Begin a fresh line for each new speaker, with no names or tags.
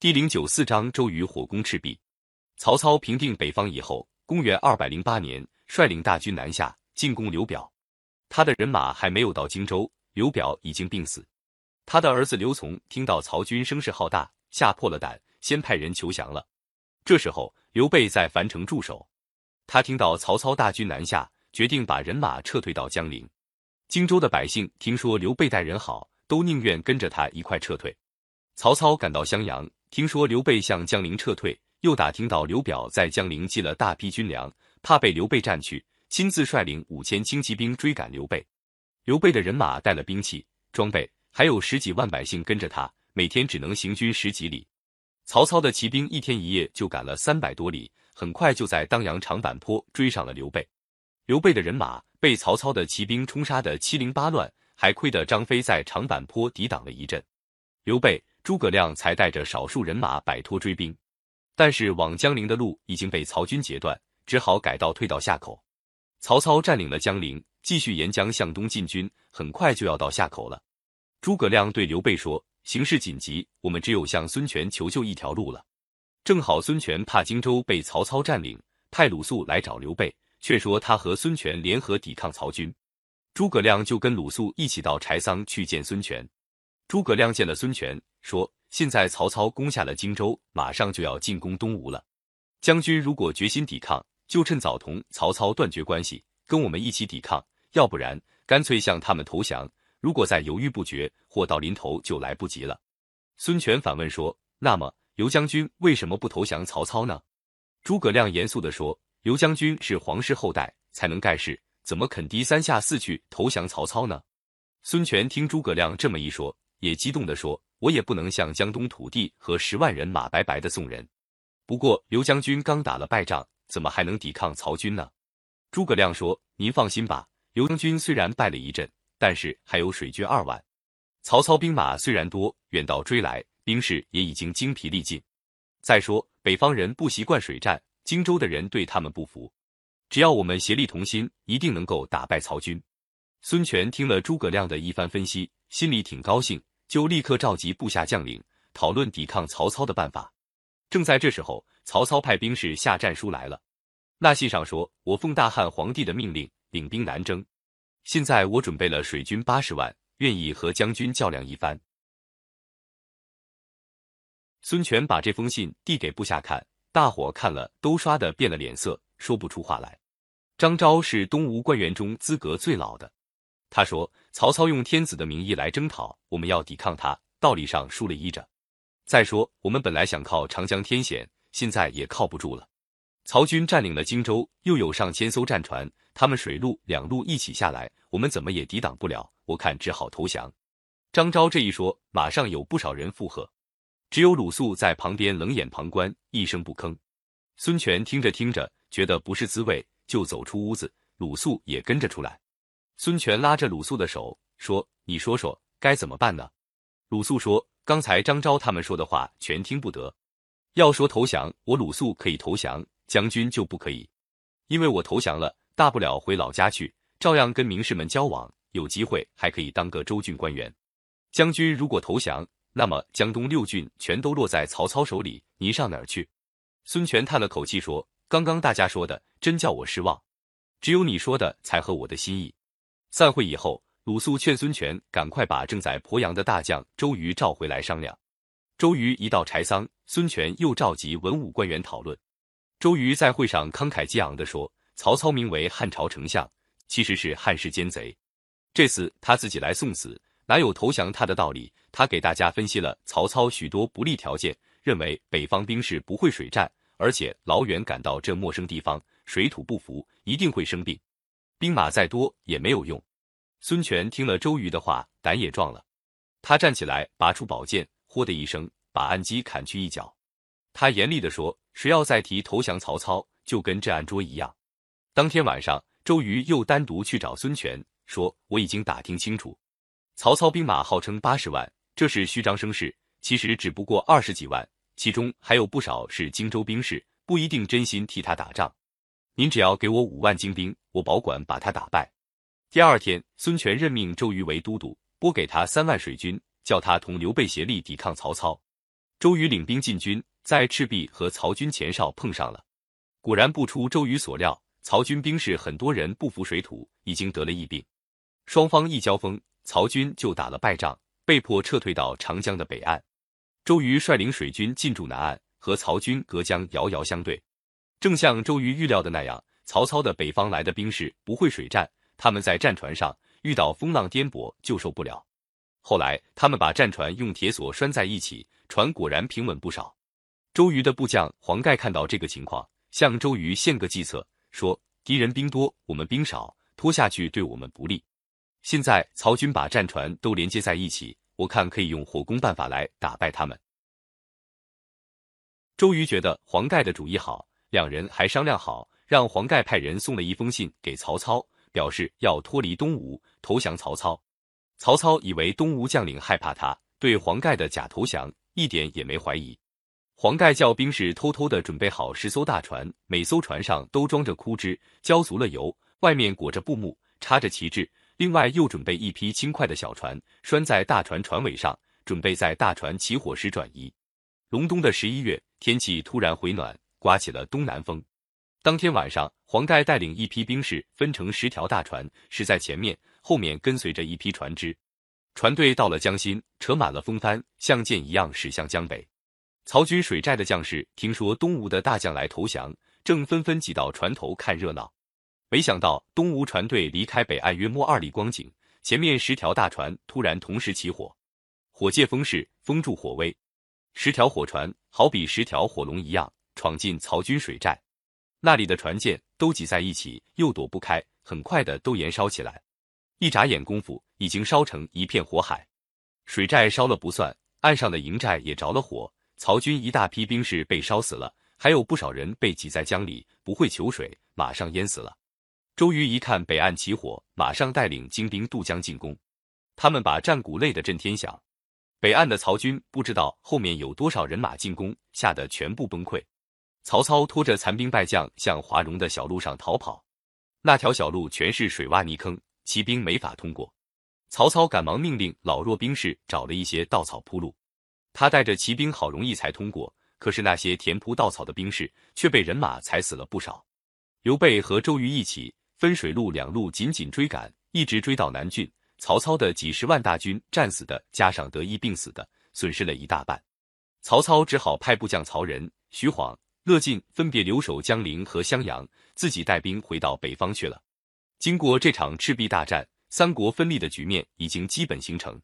第零九四章，周瑜火攻赤壁。曹操平定北方以后，公元二百零八年，率领大军南下进攻刘表。他的人马还没有到荆州，刘表已经病死。他的儿子刘琮听到曹军声势浩大，吓破了胆，先派人求降了。这时候，刘备在樊城驻守。他听到曹操大军南下，决定把人马撤退到江陵。荆州的百姓听说刘备待人好，都宁愿跟着他一块撤退。曹操赶到襄阳。听说刘备向江陵撤退，又打听到刘表在江陵积了大批军粮，怕被刘备占去，亲自率领五千轻骑兵追赶刘备。刘备的人马带了兵器装备，还有十几万百姓跟着他，每天只能行军十几里。曹操的骑兵一天一夜就赶了三百多里，很快就在当阳长坂坡追上了刘备。刘备的人马被曹操的骑兵冲杀的七零八乱，还亏得张飞在长坂坡抵挡了一阵。刘备。诸葛亮才带着少数人马摆脱追兵，但是往江陵的路已经被曹军截断，只好改道退到夏口。曹操占领了江陵，继续沿江向东进军，很快就要到夏口了。诸葛亮对刘备说：“形势紧急，我们只有向孙权求救一条路了。”正好孙权怕荆州被曹操占领，派鲁肃来找刘备，劝说他和孙权联合抵抗曹军。诸葛亮就跟鲁肃一起到柴桑去见孙权。诸葛亮见了孙权。说：“现在曹操攻下了荆州，马上就要进攻东吴了。将军如果决心抵抗，就趁早同曹操断绝关系，跟我们一起抵抗；要不然，干脆向他们投降。如果再犹豫不决，货到临头就来不及了。”孙权反问说：“那么，刘将军为什么不投降曹操呢？”诸葛亮严肃地说：“刘将军是皇室后代，才能盖世，怎么肯低三下四去投降曹操呢？”孙权听诸葛亮这么一说，也激动地说。我也不能向江东土地和十万人马白白的送人。不过刘将军刚打了败仗，怎么还能抵抗曹军呢？诸葛亮说：“您放心吧，刘将军虽然败了一阵，但是还有水军二万。曹操兵马虽然多，远道追来，兵士也已经精疲力尽。再说北方人不习惯水战，荆州的人对他们不服。只要我们协力同心，一定能够打败曹军。”孙权听了诸葛亮的一番分析，心里挺高兴。就立刻召集部下将领讨论抵抗曹操的办法。正在这时候，曹操派兵士下战书来了。那信上说：“我奉大汉皇帝的命令，领兵南征。现在我准备了水军八十万，愿意和将军较量一番。”孙权把这封信递给部下看，大伙看了都刷的变了脸色，说不出话来。张昭是东吴官员中资格最老的。他说：“曹操用天子的名义来征讨，我们要抵抗他，道理上输了依着。再说，我们本来想靠长江天险，现在也靠不住了。曹军占领了荆州，又有上千艘战船，他们水陆两路一起下来，我们怎么也抵挡不了。我看只好投降。”张昭这一说，马上有不少人附和，只有鲁肃在旁边冷眼旁观，一声不吭。孙权听着听着，觉得不是滋味，就走出屋子，鲁肃也跟着出来。孙权拉着鲁肃的手说：“你说说该怎么办呢？”鲁肃说：“刚才张昭他们说的话全听不得。要说投降，我鲁肃可以投降，将军就不可以，因为我投降了，大不了回老家去，照样跟名士们交往，有机会还可以当个州郡官员。将军如果投降，那么江东六郡全都落在曹操手里，你上哪儿去？”孙权叹了口气说：“刚刚大家说的真叫我失望，只有你说的才合我的心意。”散会以后，鲁肃劝孙权赶快把正在鄱阳的大将周瑜召回来商量。周瑜一到柴桑，孙权又召集文武官员讨论。周瑜在会上慷慨激昂地说：“曹操名为汉朝丞相，其实是汉室奸贼。这次他自己来送死，哪有投降他的道理？”他给大家分析了曹操许多不利条件，认为北方兵士不会水战，而且老远赶到这陌生地方，水土不服，一定会生病。兵马再多也没有用。孙权听了周瑜的话，胆也壮了。他站起来，拔出宝剑，豁的一声，把案几砍去一角。他严厉地说：“谁要再提投降曹操，就跟这案桌一样。”当天晚上，周瑜又单独去找孙权，说：“我已经打听清楚，曹操兵马号称八十万，这是虚张声势，其实只不过二十几万，其中还有不少是荆州兵士，不一定真心替他打仗。”您只要给我五万精兵，我保管把他打败。第二天，孙权任命周瑜为都督，拨给他三万水军，叫他同刘备协力抵抗曹操。周瑜领兵进军，在赤壁和曹军前哨碰上了。果然不出周瑜所料，曹军兵士很多人不服水土，已经得了疫病。双方一交锋，曹军就打了败仗，被迫撤退到长江的北岸。周瑜率领水军进驻南岸，和曹军隔江遥遥相对。正像周瑜预料的那样，曹操的北方来的兵士不会水战，他们在战船上遇到风浪颠簸就受不了。后来他们把战船用铁索拴在一起，船果然平稳不少。周瑜的部将黄盖看到这个情况，向周瑜献个计策，说：“敌人兵多，我们兵少，拖下去对我们不利。现在曹军把战船都连接在一起，我看可以用火攻办法来打败他们。”周瑜觉得黄盖的主意好，两人还商量好，让黄盖派人送了一封信给曹操，表示要脱离东吴，投降曹操。曹操以为东吴将领害怕他，对黄盖的假投降一点也没怀疑。黄盖叫兵士偷偷的准备好十艘大船，每艘船上都装着枯枝，浇足了油，外面裹着布幕，插着旗帜。另外又准备一批轻快的小船，拴在大船船尾上，准备在大船起火时转移。隆冬的十一月，天气突然回暖，刮起了东南风。当天晚上，黄盖带领一批兵士分成十条大船，驶在前面。后面跟随着一批船只，船队到了江心，扯满了风帆，像箭一样驶向江北。曹军水寨的将士听说东吴的大将来投降，正纷纷挤到船头看热闹。没想到东吴船队离开北岸约莫二里光景，前面十条大船突然同时起火，火借风势，风助火威，十条火船好比十条火龙一样闯进曹军水寨，那里的船舰都挤在一起，又躲不开，很快的都燃烧起来。一眨眼功夫，已经烧成一片火海。水寨烧了不算，岸上的营寨也着了火。曹军一大批兵士被烧死了，还有不少人被挤在江里，不会求水，马上淹死了。周瑜一看北岸起火，马上带领精兵渡江进攻。他们把战鼓擂得震天响。北岸的曹军不知道后面有多少人马进攻，吓得全部崩溃。曹操拖着残兵败将向华容的小路上逃跑，那条小路全是水洼泥坑。骑兵没法通过，曹操赶忙命令老弱兵士找了一些稻草铺路。他带着骑兵好容易才通过，可是那些填铺稻草的兵士却被人马踩死了不少。刘备和周瑜一起分水陆两路紧紧追赶，一直追到南郡。曹操的几十万大军战死的加上得疫病死的，损失了一大半。曹操只好派部将曹仁、徐晃、乐进分别留守江陵和襄阳，自己带兵回到北方去了。经过这场赤壁大战，三国分立的局面已经基本形成。